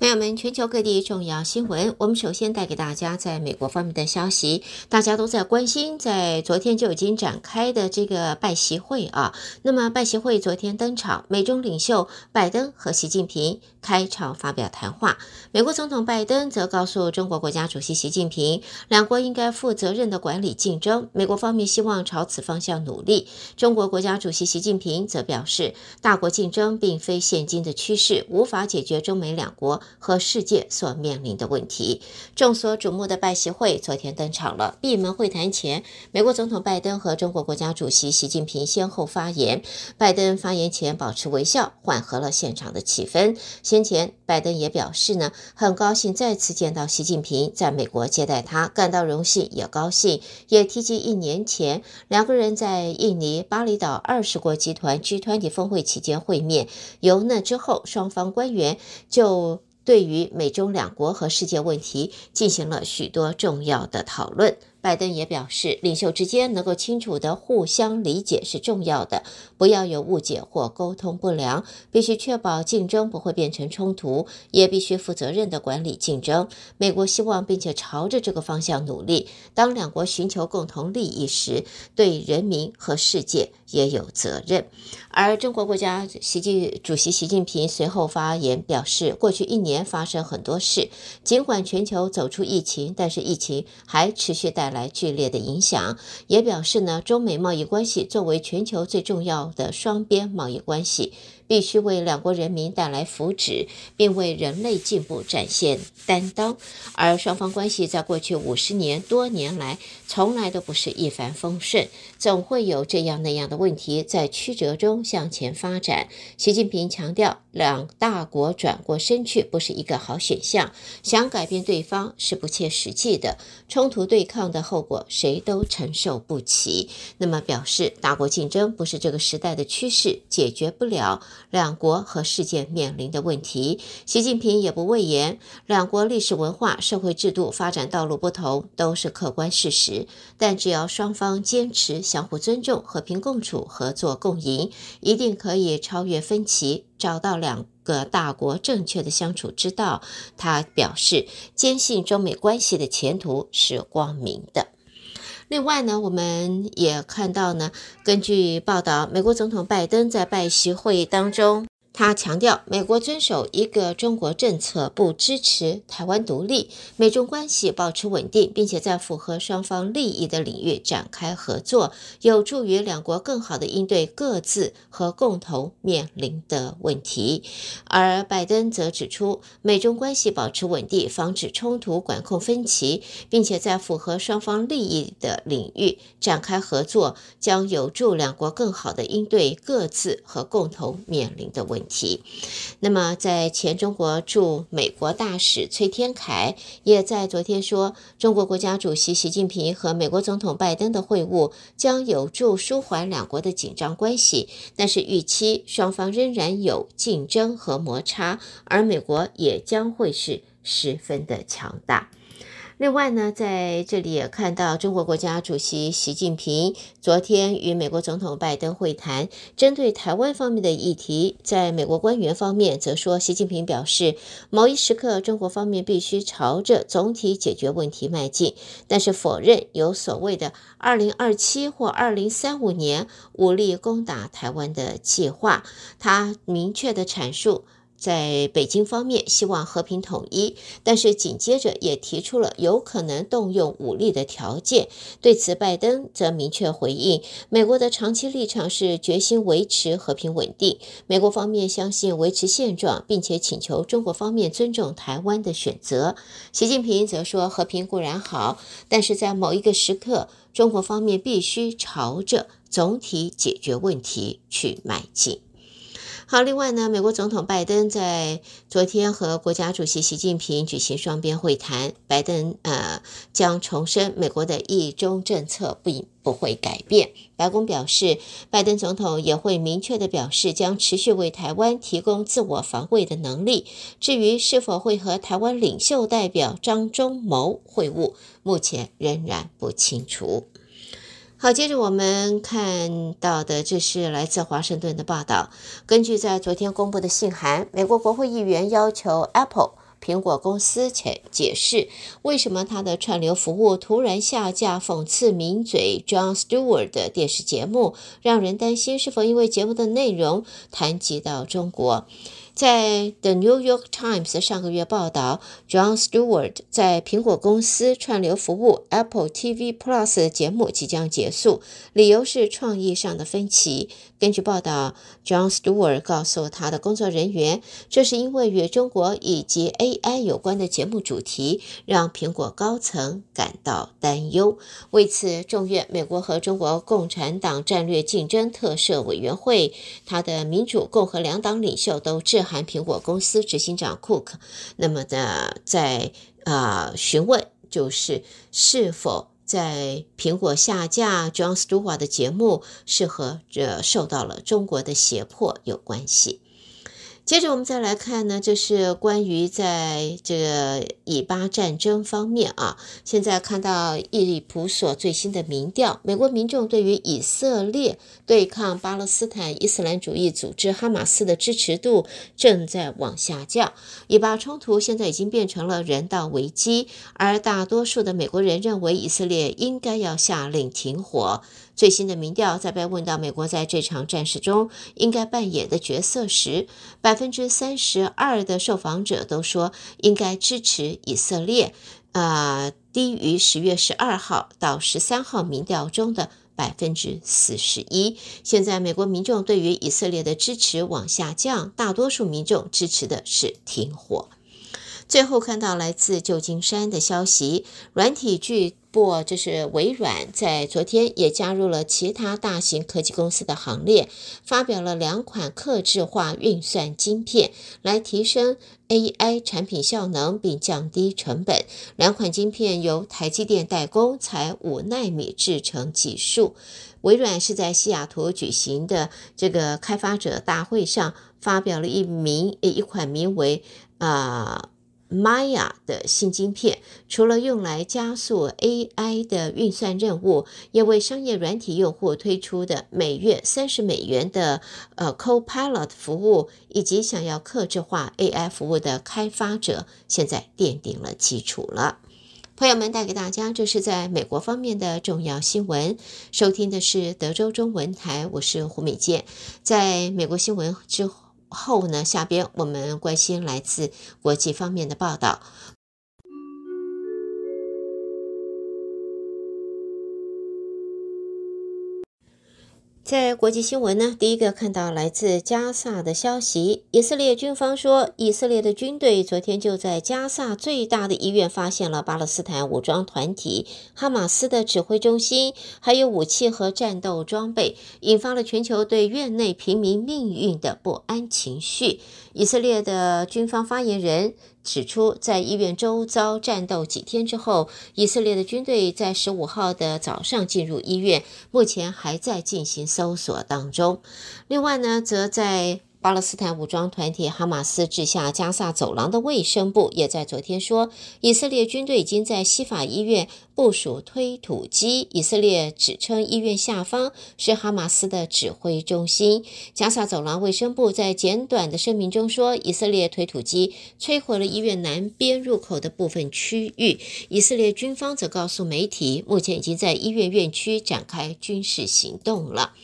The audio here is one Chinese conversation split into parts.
朋友们，全球各地重要新闻，我们首先带给大家在美国方面的消息。大家都在关心，在昨天就已经展开的这个拜习会啊。那么拜习会昨天登场，美中领袖拜登和习近平开场发表谈话。美国总统拜登则告诉中国国家主席习近平，两国应该负责任的管理竞争，美国方面希望朝此方向努力。中国国家主席习近平则表示，大国竞争并非现今的趋势，无法解决中美两国。和世界所面临的问题。众所瞩目的拜习会昨天登场了。闭门会谈前，美国总统拜登和中国国家主席习近平先后发言。拜登发言前保持微笑，缓和了现场的气氛。先前，拜登也表示呢，很高兴再次见到习近平，在美国接待他，感到荣幸也高兴。也提及一年前两个人在印尼巴厘岛二十国集团 G20 峰会期间会面。由那之后，双方官员就对于美中两国和世界问题进行了许多重要的讨论。拜登也表示，领袖之间能够清楚地互相理解是重要的，不要有误解或沟通不良，必须确保竞争不会变成冲突，也必须负责任地管理竞争。美国希望并且朝着这个方向努力。当两国寻求共同利益时，对人民和世界也有责任。而中国国家习近主席习近平随后发言表示，过去一年发生很多事，尽管全球走出疫情，但是疫情还持续带来来剧烈的影响。也表示呢，中美贸易关系作为全球最重要的双边贸易关系。必须为两国人民带来福祉，并为人类进步展现担当。而双方关系在过去五十年多年来，从来都不是一帆风顺，总会有这样那样的问题在曲折中向前发展。习近平强调，两大国转过身去不是一个好选项，想改变对方是不切实际的，冲突对抗的后果谁都承受不起。那么表示，大国竞争不是这个时代的趋势，解决不了。两国和世界面临的问题，习近平也不讳言，两国历史文化、社会制度发展道路不同，都是客观事实。但只要双方坚持相互尊重、和平共处、合作共赢，一定可以超越分歧，找到两个大国正确的相处之道。他表示，坚信中美关系的前途是光明的。另外呢，我们也看到呢，根据报道，美国总统拜登在拜习会议当中。他强调，美国遵守一个中国政策，不支持台湾独立，美中关系保持稳定，并且在符合双方利益的领域展开合作，有助于两国更好地应对各自和共同面临的问题。而拜登则指出，美中关系保持稳定，防止冲突，管控分歧，并且在符合双方利益的领域展开合作，将有助两国更好地应对各自和共同面临的问题。题，那么在前中国驻美国大使崔天凯也在昨天说，中国国家主席习近平和美国总统拜登的会晤将有助舒缓两国的紧张关系，但是预期双方仍然有竞争和摩擦，而美国也将会是十分的强大。另外呢，在这里也看到中国国家主席习近平昨天与美国总统拜登会谈，针对台湾方面的议题，在美国官员方面则说，习近平表示，某一时刻中国方面必须朝着总体解决问题迈进，但是否认有所谓的二零二七或二零三五年武力攻打台湾的计划，他明确地阐述。在北京方面希望和平统一，但是紧接着也提出了有可能动用武力的条件。对此，拜登则明确回应，美国的长期立场是决心维持和平稳定。美国方面相信维持现状，并且请求中国方面尊重台湾的选择。习近平则说，和平固然好，但是在某一个时刻，中国方面必须朝着总体解决问题去迈进。好，另外呢，美国总统拜登在昨天和国家主席习近平举行双边会谈，拜登呃将重申美国的一中政策不不会改变。白宫表示，拜登总统也会明确地表示将持续为台湾提供自我防卫的能力。至于是否会和台湾领袖代表张忠谋会晤，目前仍然不清楚。好，接着我们看到的，这是来自华盛顿的报道。根据在昨天公布的信函，美国国会议员要求 Apple 苹果公司且解释为什么它的串流服务突然下架讽刺名嘴 John Stewart 的电视节目，让人担心是否因为节目的内容谈及到中国。在 The New York Times 上个月报道，John Stewart 在苹果公司串流服务 Apple TV Plus 节目即将结束，理由是创意上的分歧。根据报道，John Stewart 告诉他的工作人员，这是因为与中国以及 AI 有关的节目主题让苹果高层感到担忧。为此，众院美国和中国共产党战略竞争特设委员会，他的民主、共和两党领袖都致函苹果公司执行长 Cook，那么呢，在啊、询问就是是否在苹果下架 John Stewart 的节目是和这受到了中国的胁迫有关系。接着我们再来看呢，就是关于在这个以巴战争方面啊，现在看到易普索最新的民调，美国民众对于以色列对抗巴勒斯坦伊斯兰主义组织哈马斯的支持度正在往下降。以巴冲突现在已经变成了人道危机，而大多数的美国人认为以色列应该要下令停火。最新的民调在被问到美国在这场战事中应该扮演的角色时，百分之三十二的受访者都说应该支持以色列，呃，低于十月十二号到十三号民调中的百分之四十一。现在美国民众对于以色列的支持往下降，大多数民众支持的是停火。最后看到来自旧金山的消息，软体巨过这是微软，在昨天也加入了其他大型科技公司的行列，发表了两款客制化运算晶片，来提升 AI 产品效能并降低成本。两款晶片由台积电代工，才五纳米制成技术。微软是在西雅图举行的这个开发者大会上，发表了一名一款名为啊。Maya 的新晶片，除了用来加速 AI 的运算任务，也为商业软体用户推出的每月三十美元的呃 Copilot 服务，以及想要客制化 AI 服务的开发者，现在奠定了基础了。朋友们，带给大家这是在美国方面的重要新闻。收听的是德州中文台，我是胡美健，在美国新闻之后。后呢，下边我们关心来自国际方面的报道。在国际新闻呢，第一个看到来自加萨的消息，以色列军方说，以色列的军队昨天就在加萨最大的医院发现了巴勒斯坦武装团体哈马斯的指挥中心，还有武器和战斗装备，引发了全球对院内平民命运的不安情绪。以色列的军方发言人指出，在医院周遭战斗几天之后，以色列的军队在十五号的早上进入医院，目前还在进行搜索当中。另外呢，则在巴勒斯坦武装团体哈马斯治下加萨走廊的卫生部也在昨天说，以色列军队已经在西法医院部署推土机。以色列指称医院下方是哈马斯的指挥中心。加萨走廊卫生部在简短的声明中说，以色列推土机摧毁了医院南边入口的部分区域。以色列军方则告诉媒体，目前已经在医院院区展开军事行动了。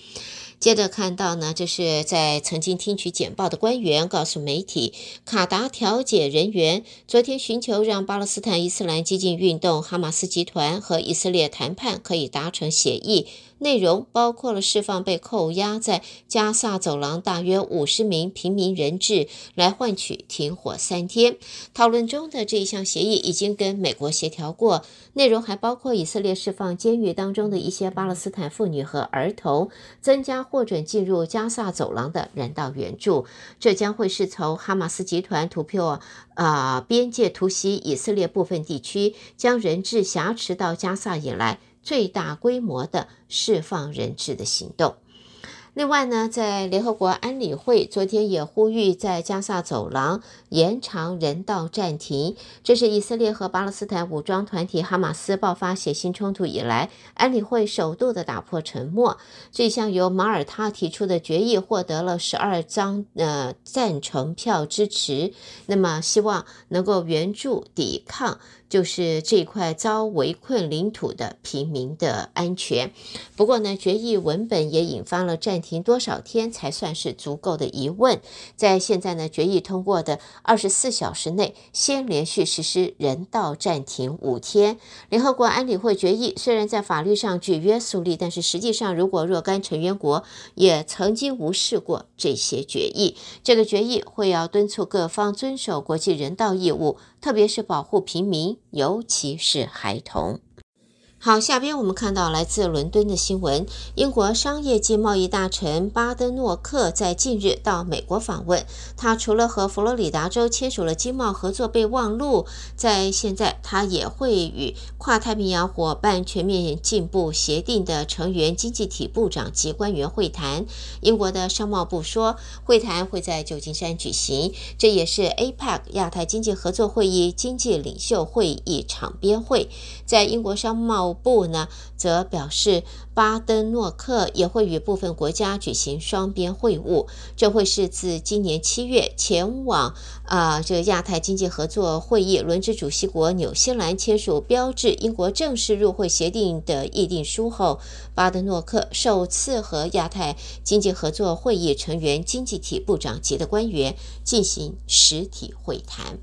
接着看到呢，这是在曾经听取简报的官员告诉媒体，卡达调解人员昨天寻求让巴勒斯坦伊斯兰激进运动哈马斯集团和以色列谈判可以达成协议。内容包括了释放被扣押在加萨走廊大约五十名平民人质，来换取停火三天。讨论中的这一项协议已经跟美国协调过，内容还包括以色列释放监狱当中的一些巴勒斯坦妇女和儿童，增加获准进入加萨走廊的人道援助。这将会是从哈马斯集团突破啊边界突袭以色列部分地区，将人质挟持到加萨以来。最大规模的释放人质的行动。另外呢，在联合国安理会昨天也呼吁在加萨走廊延长人道暂停。这是以色列和巴勒斯坦武装团体哈马斯爆发血腥冲突以来，安理会首度的打破沉默。这项由马耳他提出的决议获得了十二张呃赞成票支持，那么希望能够援助抵抗。就是这块遭围困领土的平民的安全。不过呢，决议文本也引发了暂停多少天才算是足够的疑问。在现在呢，决议通过的二十四小时内，先连续实施人道暂停五天。联合国安理会决议虽然在法律上具约束力，但是实际上，如果若干成员国也曾经无视过这些决议，这个决议会要敦促各方遵守国际人道义务。特别是保护平民，尤其是孩童。好，下边我们看到来自伦敦的新闻：英国商业及贸易大臣巴登诺克在近日到美国访问。他除了和佛罗里达州签署了经贸合作备忘录，在现在他也会与跨太平洋伙伴全面进步协定的成员经济体部长及官员会谈。英国的商贸部说，会谈会在旧金山举行，这也是 APEC 亚太经济合作会议经济领袖会议场边会。在英国商贸部呢，则表示巴登诺克也会与部分国家举行双边会晤，这会是自今年七月前往啊、这亚太经济合作会议轮值主席国纽西兰签署标志英国正式入会协定的议定书后，巴登诺克首次和亚太经济合作会议成员经济体部长级的官员进行实体会谈。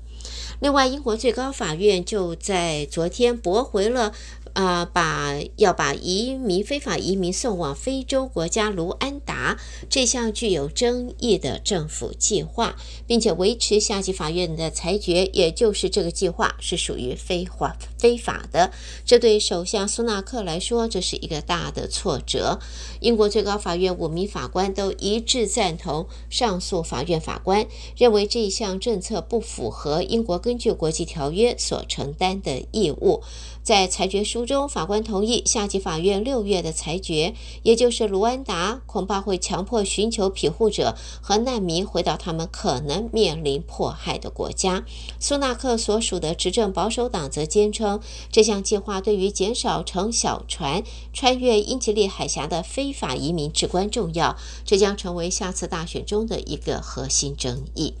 另外，英国最高法院就在昨天驳回了。啊、把要把移民非法移民送往非洲国家卢安达这项具有争议的政府计划，并且维持下级法院的裁决，也就是这个计划是属于非法非法的。这对首相苏纳克来说，这是一个大的挫折。英国最高法院五名法官都一致赞同上诉法院法官认为这项政策不符合英国根据国际条约所承担的义务。在裁决书中，法官同意下级法院六月的裁决，也就是卢安达恐怕会强迫寻求庇护者和难民回到他们可能面临迫害的国家。苏纳克所属的执政保守党则坚称，这项计划对于减少乘小船穿越英吉利海峡的非法移民至关重要，这将成为下次大选中的一个核心争议。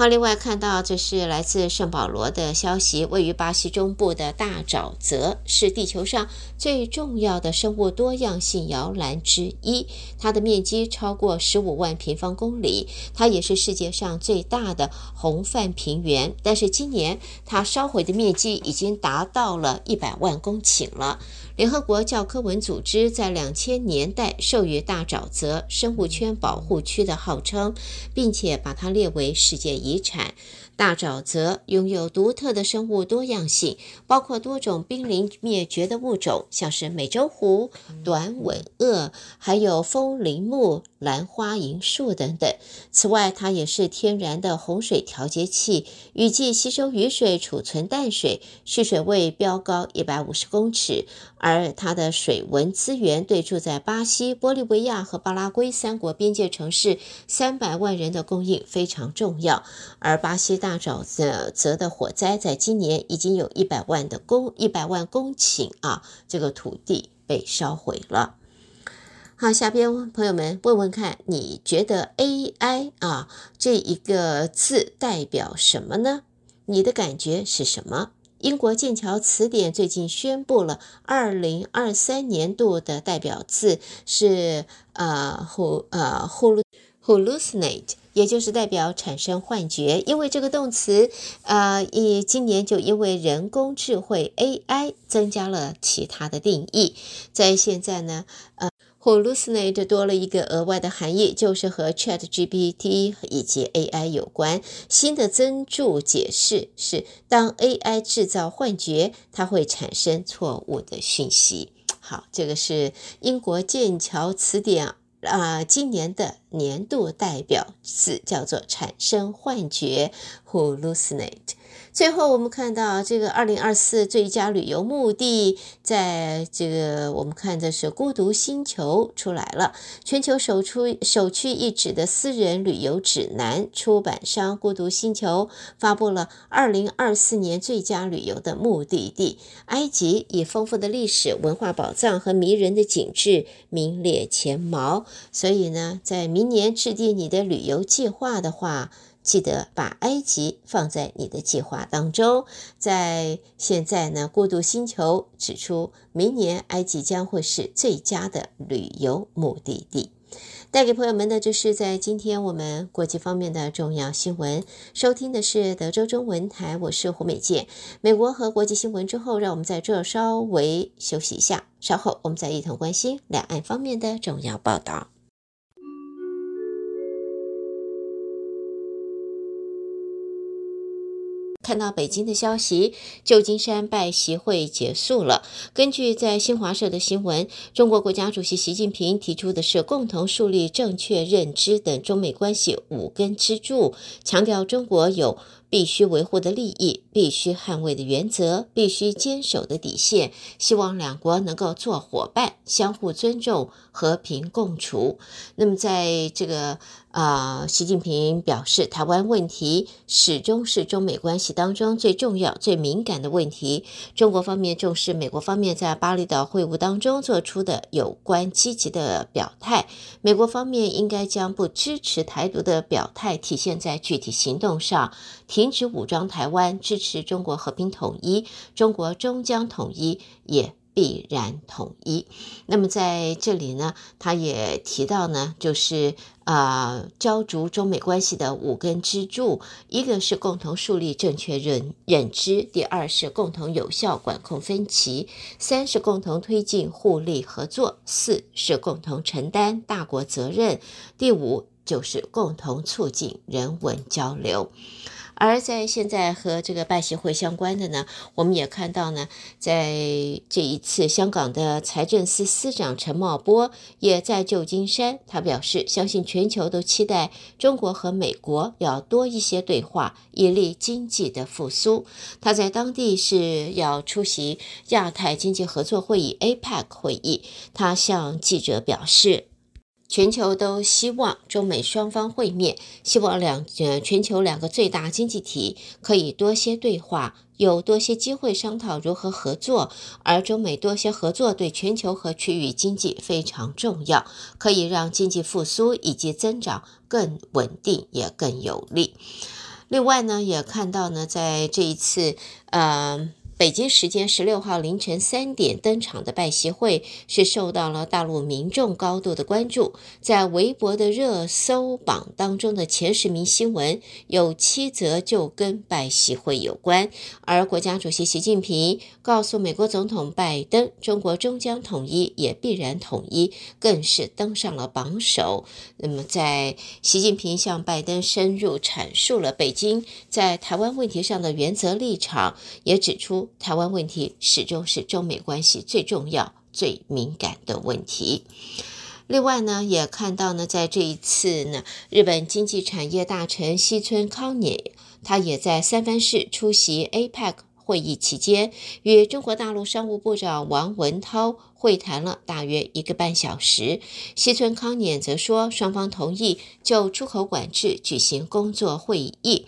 好，另外看到这是来自圣保罗的消息，位于巴西中部的大沼泽是地球上最重要的生物多样性摇篮之一，它的面积超过十五万平方公里，它也是世界上最大的红泛平原。但是今年它烧毁的面积已经达到了一百万公顷了。联合国教科文组织在两千年代授予大沼泽生物圈保护区的号称，并且把它列为世界遗遗产。大沼泽拥有独特的生物多样性，包括多种濒临灭绝的物种，像是美洲狐、短吻鳄，还有风铃木、兰花银树等等。此外，它也是天然的洪水调节器，雨季吸收雨水，储存淡水，蓄水位标高一百五十公尺。而它的水文资源对住在巴西、玻利维亚和巴拉圭三国边界城市三百万人的供应非常重要。而巴西大大沼泽泽的火灾在今年已经有一百万的公一百万公顷啊，这个土地被烧毁了。好，下边朋友们问问看，你觉得 AI 啊这一个字代表什么呢？你的感觉是什么？英国剑桥词典最近宣布了，二零二三年度的代表字是呃 hu 呃 hallucinate，也就是代表产生幻觉。因为这个动词，呃，一今年就因为人工智慧 AI 增加了其他的定义，在现在呢，呃。Hallucinate 多了一个额外的含义，就是和 ChatGPT 以及 AI 有关。新的增注解释是，当 AI 制造幻觉，它会产生错误的讯息。好，这个是英国剑桥词典啊、今年的年度代表词叫做产生幻觉 （Hallucinate）。最后，我们看到这个二零二四最佳旅游目的，在这个我们看的是《孤独星球》出来了，全球首出首屈一指的私人旅游指南，出版商孤独星球发布了二零二四年最佳旅游的目的地——埃及，以丰富的历史文化宝藏和迷人的景致名列前茅。所以呢，在明年制定你的旅游计划的话，记得把埃及放在你的计划当中。在现在呢，过渡星球指出，明年埃及将会是最佳的旅游目的地。带给朋友们的就是在今天我们国际方面的重要新闻。收听的是德州中文台，我是胡美健。美国和国际新闻之后，让我们在这稍微休息一下，稍后我们再一同关心两岸方面的重要报道。看到北京的消息，旧金山拜习会结束了。根据在新华社的新闻，中国国家主席习近平提出的是共同树立正确认知等中美关系五根支柱，强调中国有必须维护的利益、必须捍卫的原则、必须坚守的底线，希望两国能够做伙伴，相互尊重，和平共处。那么，在这个、呃，习近平表示，台湾问题始终是中美关系当中最重要、最敏感的问题。中国方面重视美国方面在巴厘岛会晤当中做出的有关积极的表态，美国方面应该将不支持台独的表态体现在具体行动上。停止武装台湾，支持中国和平统一，中国终将统一，也必然统一。那么在这里呢，他也提到呢，就是啊，浇筑中美关系的五根支柱，一个是共同树立正确认认知，第二是共同有效管控分歧，三是共同推进互利合作，四是共同承担大国责任，第五就是共同促进人文交流。而在现在和这个拜协会相关的呢，我们也看到呢，在这一次香港的财政司司长陈茂波也在旧金山，他表示相信全球都期待中国和美国要多一些对话，以利经济的复苏。他在当地是要出席亚太经济合作会议 APEC 会议，他向记者表示。全球都希望中美双方会面，希望两呃全球两个最大经济体可以多些对话，有多些机会商讨如何合作。而中美多些合作对全球和区域经济非常重要，可以让经济复苏以及增长更稳定也更有利。另外呢，也看到呢，在这一次，呃。北京时间十六号凌晨三点登场的拜习会是受到了大陆民众高度的关注，在微博的热搜榜当中的前十名新闻有七则就跟拜习会有关，而国家主席习近平告诉美国总统拜登，中国终将统一，也必然统一，更是登上了榜首。那么，在习近平向拜登深入阐述了北京在台湾问题上的原则立场，也指出。台湾问题始终是中美关系最重要、最敏感的问题。另外呢，也看到呢，在这一次呢，日本经济产业大臣西村康稔，他也在三藩市出席 APEC 会议期间，与中国大陆商务部长王文涛会谈了大约一个半小时。西村康稔则说，双方同意就出口管制举行工作会议。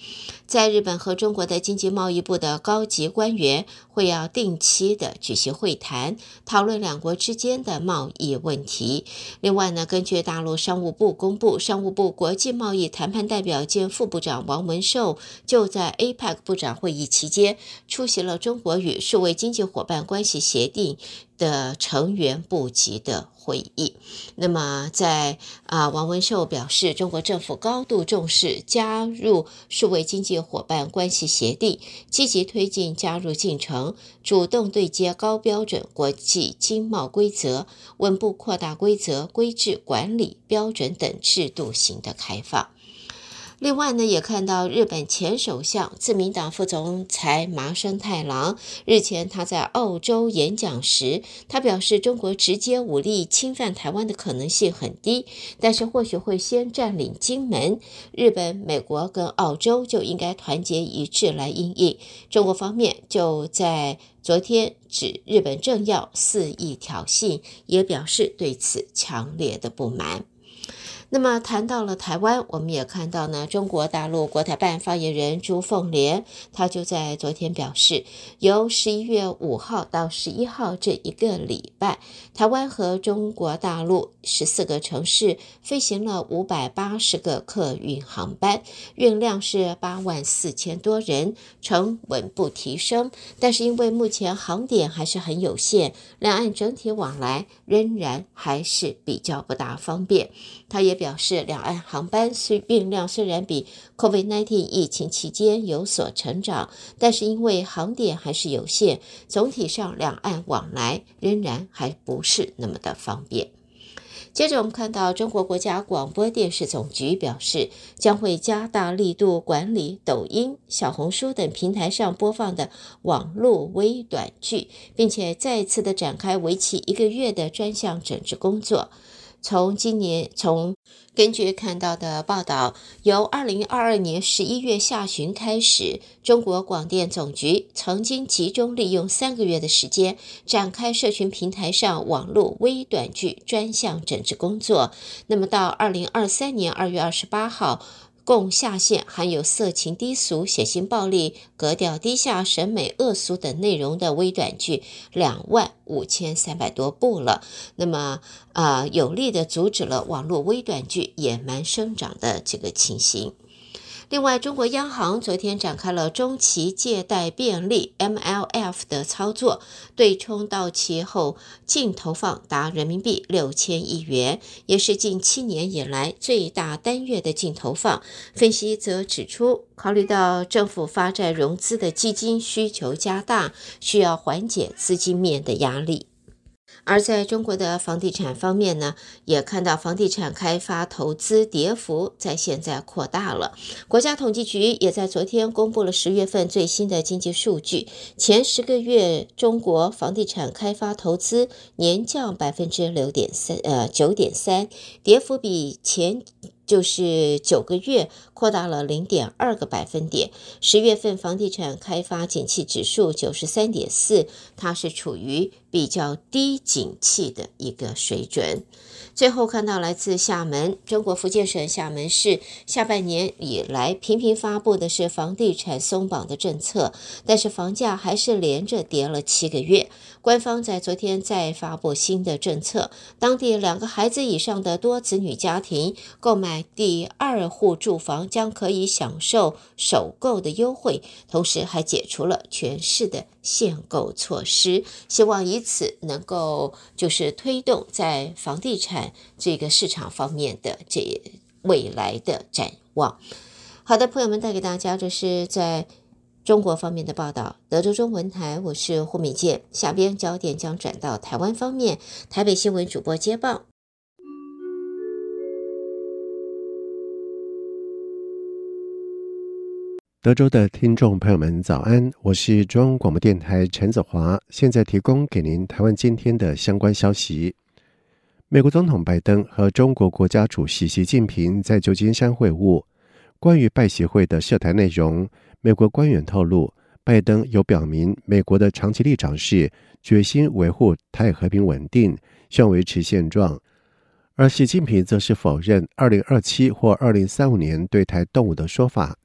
在日本和中国的经济贸易部的高级官员会要定期的举行会谈，讨论两国之间的贸易问题。另外呢，根据大陆商务部公布，商务部国际贸易谈判代表兼副部长王文寿就在 APEC 部长会议期间出席了中国与数位经济伙伴关系协定的成员部级的会议。那么在，在啊，王文寿表示，中国政府高度重视加入数位经济伙伴关系协定，积极推进加入进程，主动对接高标准国际经贸规则，稳步扩大规则、规制、管理标准等制度型的开放。另外呢，也看到日本前首相、自民党副总裁麻生太郎日前他在澳洲演讲时，他表示中国直接武力侵犯台湾的可能性很低，但是或许会先占领金门。日本、美国跟澳洲就应该团结一致来应应。中国方面就在昨天指日本政要肆意挑衅，也表示对此强烈的不满。那么谈到了台湾，我们也看到呢，中国大陆国台办发言人朱凤莲，他就在昨天表示，由十一月五号到十一号这一个礼拜，台湾和中国大陆十四个城市飞行了五百八十个客运航班，运量是八万四千多人，呈稳步提升。但是因为目前航点还是很有限，两岸整体往来仍然还是比较不大方便。他也表示，两岸航班虽运量虽然比 COVID-19 疫情期间有所成长，但是因为航点还是有限，总体上两岸往来仍然还不是那么的方便。接着，我们看到中国国家广播电视总局表示，将会加大力度管理抖音、小红书等平台上播放的网络微短剧，并且再次的展开为期一个月的专项整治工作。从今年，从根据看到的报道，由二零二二年十一月下旬开始，中国广电总局曾经集中利用三个月的时间，展开社群平台上网络微短剧专项整治工作。那么到二零二三年二月二十八号。共下线含有色情、低俗、血腥、暴力、格调低下、审美恶俗等内容的微短剧两万五千三百多部了。那么，啊、有力的阻止了网络微短剧野蛮生长的这个情形。另外，中国央行昨天展开了中期借贷便利 （MLF） 的操作，对冲到期后净投放达人民币六千亿元，也是近七年以来最大单月的净投放。分析则指出，考虑到政府发债融资的基金需求加大，需要缓解资金面的压力。而在中国的房地产方面呢，也看到房地产开发投资跌幅在现在扩大了。国家统计局也在昨天公布了十月份最新的经济数据，前十个月中国房地产开发投资年降百分之六点三，呃，九点三，跌幅比前。就是九个月扩大了零点二个百分点。十月份房地产开发景气指数九十三点四，它是处于比较低景气的一个水准。最后看到来自厦门，中国福建省厦门市下半年以来频频发布的是房地产松绑的政策，但是房价还是连着跌了七个月。官方在昨天再发布新的政策，当地两个孩子以上的多子女家庭购买第二户住房将可以享受首购的优惠，同时还解除了全市的限购措施，希望以此能够就是推动在房地产。这个市场方面的这未来的展望。好的，朋友们，带给大家这是在中国方面的报道。德州中文台，我是胡敏健。下边焦点将转到台湾方面，台北新闻主播接报。德州的听众朋友们，早安！我是中央广播电台陈子华，现在提供给您台湾今天的相关消息。美国总统拜登和中国国家主席习近平在旧金山会晤。关于拜协会的涉台内容，美国官员透露，拜登有表明美国的长期立场是决心维护台海和平稳定，希望维持现状；而习近平则是否认2027或2035年对台动武的说法。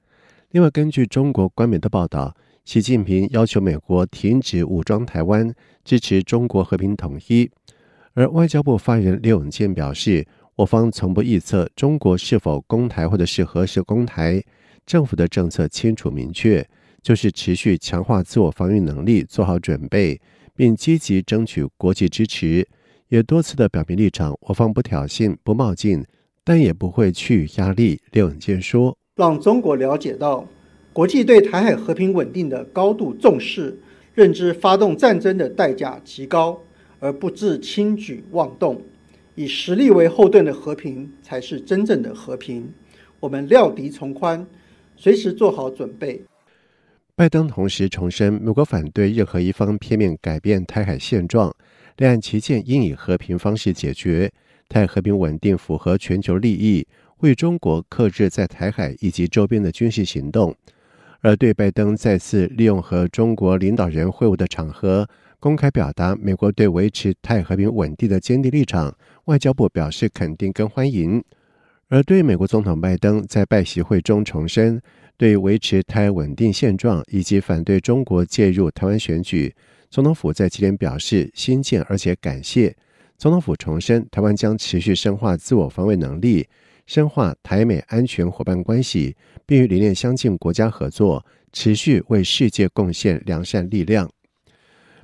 另外，根据中国官媒的报道，习近平要求美国停止武装台湾，支持中国和平统一。而外交部发言人刘永健表示，我方从不预测中国是否攻台或者是何时攻台，政府的政策清楚明确，就是持续强化自我防御能力，做好准备，并积极争取国际支持，也多次的表明立场，我方不挑衅、不冒进，但也不会去压力。刘永健说：“让中国了解到国际对台海和平稳定的高度重视，认知发动战争的代价极高。”而不致轻举妄动，以实力为后盾的和平才是真正的和平。我们料敌从宽，随时做好准备。拜登同时重申，美国反对任何一方片面改变台海现状，两岸旗舰应以和平方式解决，台海和平稳定符合全球利益，为中国克制在台海以及周边的军事行动。而对拜登再次利用和中国领导人会晤的场合，公开表达美国对维持台海和平稳定的坚定立场，外交部表示肯定跟欢迎。而对美国总统拜登在拜习会中重申，对维持台稳定现状以及反对中国介入台湾选举，总统府在今天表示新见而且感谢。总统府重申，台湾将持续深化自我防卫能力。深化台美安全伙伴关系，并与理念相近国家合作，持续为世界贡献良善力量。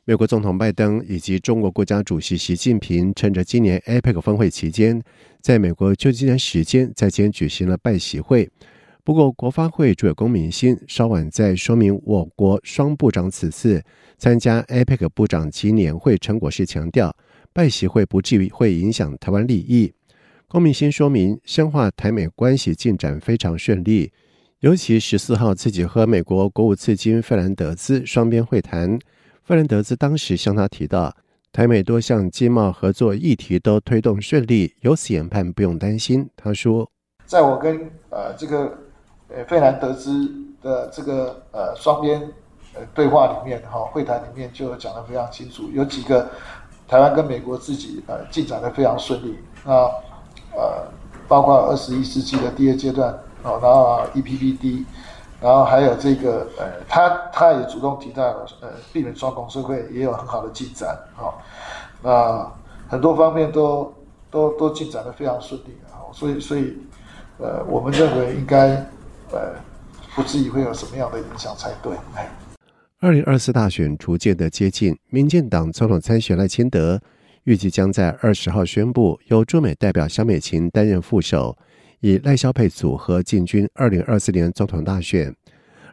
美国总统拜登以及中国国家主席习近平趁着今年 APEC 峰会期间，在美国旧金山时间在今天举行了拜习会。不过，国发会主委龚明鑫稍晚在说明我国双部长此次参加 APEC 部长级年会成果时强调，拜习会不至于会影响台湾利益。龚明鑫说明，深化台美关系进展非常顺利，尤其十四号自己和美国国务次卿费兰德兹双边会谈，费兰德兹当时向他提到，台美多项经贸合作议题都推动顺利，由此研判不用担心。他说，在我跟呃这个呃费兰德兹的这个呃双边呃对话里面哈会谈里面就讲得非常清楚，有几个台湾跟美国自己呃进展得非常顺利啊。呃包括二十一世纪的第二阶段，哦，然后 EPBD，然后还有这个，呃，他他也主动提到了，呃，避免双重社会也有很好的进展，哦，那很多方面都都都进展的非常顺利，哦，所以所以，呃，我们认为应该，呃，不至于会有什么样的影响才对。二零二四大选逐渐的接近，民进党总统参选赖清德。预计将在二十号宣布由驻美代表萧美琴担任副手，以赖萧配组合进军二零二四年总统大选。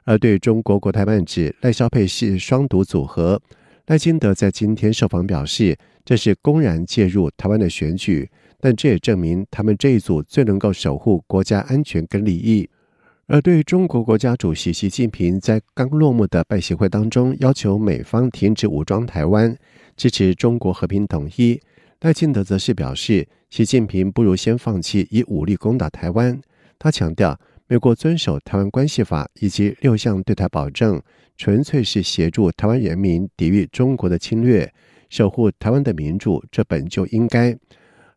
而对中国国台办指赖萧配是双独组合，赖清德在今天受访表示，这是公然介入台湾的选举，但这也证明他们这一组最能够守护国家安全跟利益。而对于中国国家主席习近平在刚落幕的拜习会当中要求美方停止武装台湾。支持中国和平统一，赖清德则是表示，习近平不如先放弃以武力攻打台湾。他强调，美国遵守《台湾关系法》以及六项对台保证，纯粹是协助台湾人民抵御中国的侵略，守护台湾的民主，这本就应该。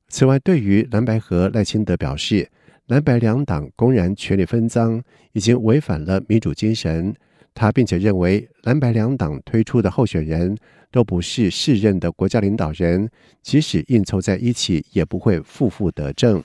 此外，对于蓝白合，赖清德表示，蓝白两党公然权力分赃，已经违反了民主精神。他并且认为，蓝白两党推出的候选人。都不是适任的国家领导人，即使硬凑在一起，也不会负负得正。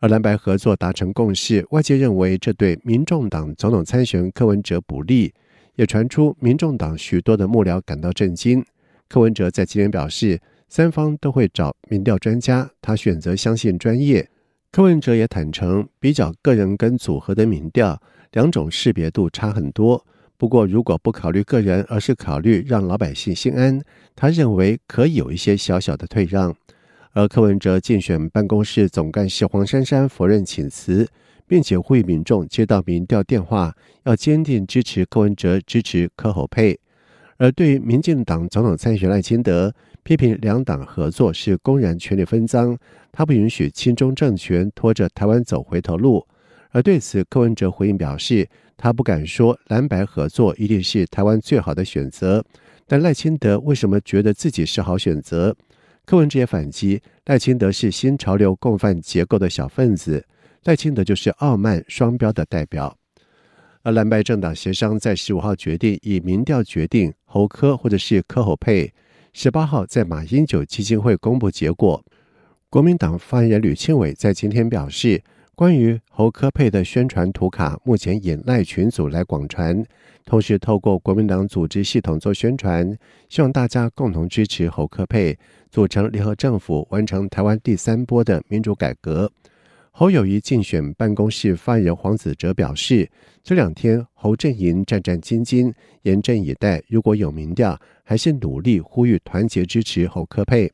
而蓝白合作达成共识，外界认为这对民众党总统参选柯文哲不利，也传出民众党许多的幕僚感到震惊。柯文哲在今天表示，三方都会找民调专家，他选择相信专业。柯文哲也坦诚，比较个人跟组合的民调，两种识别度差很多。不过，如果不考虑个人，而是考虑让老百姓心安，他认为可以有一些小小的退让。而柯文哲竞选办公室总干事黄珊珊否认请辞，并且呼吁民众接到民调电话要坚定支持柯文哲，支持柯侯配。而对于民进党总统参选赖清德，批评两党合作是公然权力分赃，他不允许亲中政权拖着台湾走回头路。而对此，柯文哲回应表示，他不敢说蓝白合作一定是台湾最好的选择，但赖清德为什么觉得自己是好选择？柯文哲也反击，赖清德是新潮流共犯结构的小分子，赖清德就是傲慢双标的代表。而蓝白政党协商在十五号决定以民调决定侯柯或者是柯侯配，十八号在马英九基金会公布结果。国民党发言人吕庆伟在今天表示。关于侯科佩的宣传图卡，目前引赖群组来广传，同时透过国民党组织系统做宣传，希望大家共同支持侯科佩，组成联合政府，完成台湾第三波的民主改革。侯友宜竞选办公室发言人黄子哲表示，这两天侯阵营战战兢兢，严阵以待，如果有民调，还是努力呼吁团结支持侯科佩。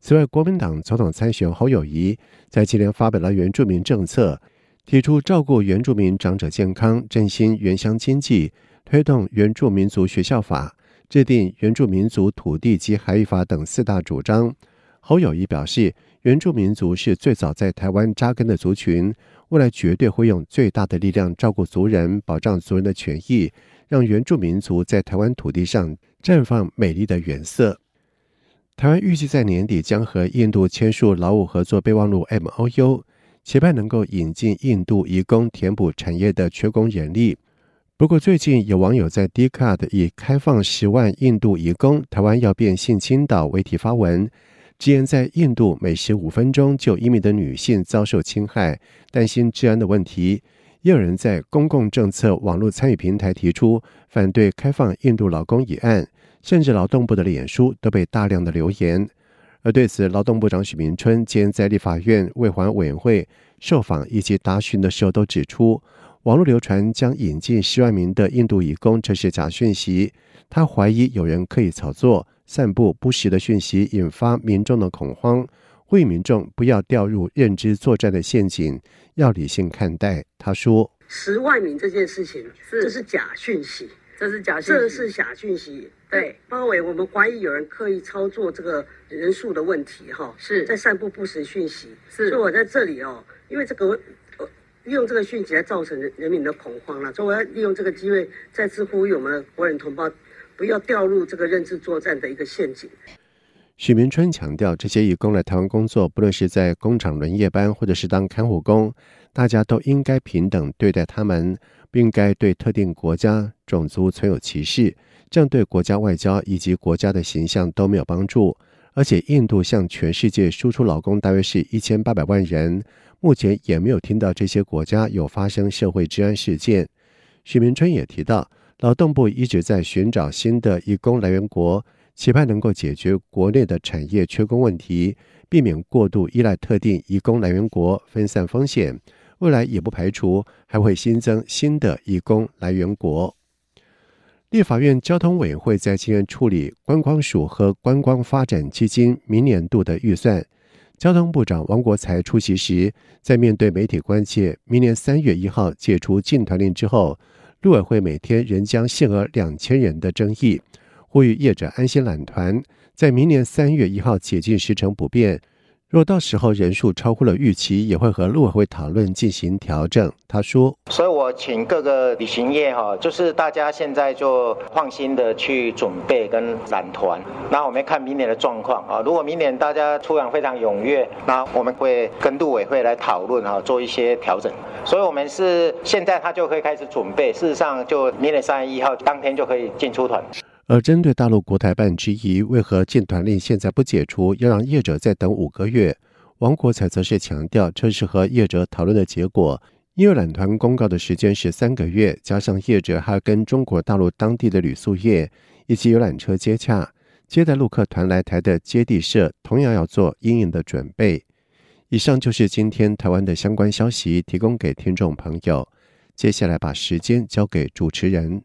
此外，国民党总统参选侯友谊在今年发表了原住民政策，提出照顾原住民长者健康、振兴原乡经济、推动原住民族学校法、制定原住民族土地及海域法等四大主张。侯友谊表示，原住民族是最早在台湾扎根的族群，未来绝对会用最大的力量照顾族人，保障族人的权益，让原住民族在台湾土地上绽放美丽的原色。台湾预计在年底将和印度签署劳务合作备忘录 （MOU），期盼能够引进印度移工填补产业的缺工人力。不过，最近有网友在 Dcard 以“开放十万印度移工，台湾要变性侵岛”为题发文。直言，在印度每十五分钟就一名的女性遭受侵害，担心治安的问题。也有人在公共政策网络参与平台提出反对开放印度劳工一案，甚至劳动部的脸书都被大量的留言。而对此，劳动部长许明春今天在立法院卫环委员会受访以及答询的时候都指出，网络流传将引进十万名的印度移工，这是假讯息。他怀疑有人刻意炒作。散布不实的讯息，引发民众的恐慌，呼吁民众不要掉入认知作战的陷阱，要理性看待。他说：“十万名这件事情，是这是假讯息，这是假讯息，这是假讯息。对，包围我们怀疑有人刻意操作这个人数的问题，哈，是在散布不实讯息。是，所以我在这里哦，因为这个利用这个讯息来造成人人民的恐慌了，所以我要利用这个机会再次呼吁我们的国人同胞。”不要掉入这个认知作战的一个陷阱。许明春强调，这些移工来台湾工作，不论是在工厂轮夜班，或者是当看护工，大家都应该平等对待他们，不应该对特定国家、种族存有歧视，这样对国家外交以及国家的形象都没有帮助。而且，印度向全世界输出劳工大约是一千八百万人，目前也没有听到这些国家有发生社会治安事件。许明春也提到。劳动部一直在寻找新的移工来源国，期盼能够解决国内的产业缺工问题，避免过度依赖特定移工来源国，分散风险。未来也不排除还会新增新的移工来源国。立法院交通委员会在今天处理观光署和观光发展基金明年度的预算。交通部长王国材出席时，在面对媒体关切明年三月一号解除禁团令之后，陆委会每天仍将限额两千人的争议，呼吁业者安心揽团，在明年三月一号解禁时程不变。若到时候人数超过了预期，也会和陆委会讨论进行调整。他说：“所以我请各个旅行业哈，就是大家现在就放心的去准备跟揽团。那我们看明年的状况啊，如果明年大家出洋非常踊跃，那我们会跟陆委会来讨论哈，做一些调整。所以我们是现在他就可以开始准备，事实上就明年三月一号当天就可以进出团。”而针对大陆国台办质疑为何禁团令现在不解除，要让业者再等五个月，王国才则是强调这是和业者讨论的结果，因为揽团公告的时间是三个月，加上业者还跟中国大陆当地的旅宿业以及游览车接洽，接待陆客团来台的接地社同样要做因应的准备。以上就是今天台湾的相关消息，提供给听众朋友。接下来把时间交给主持人。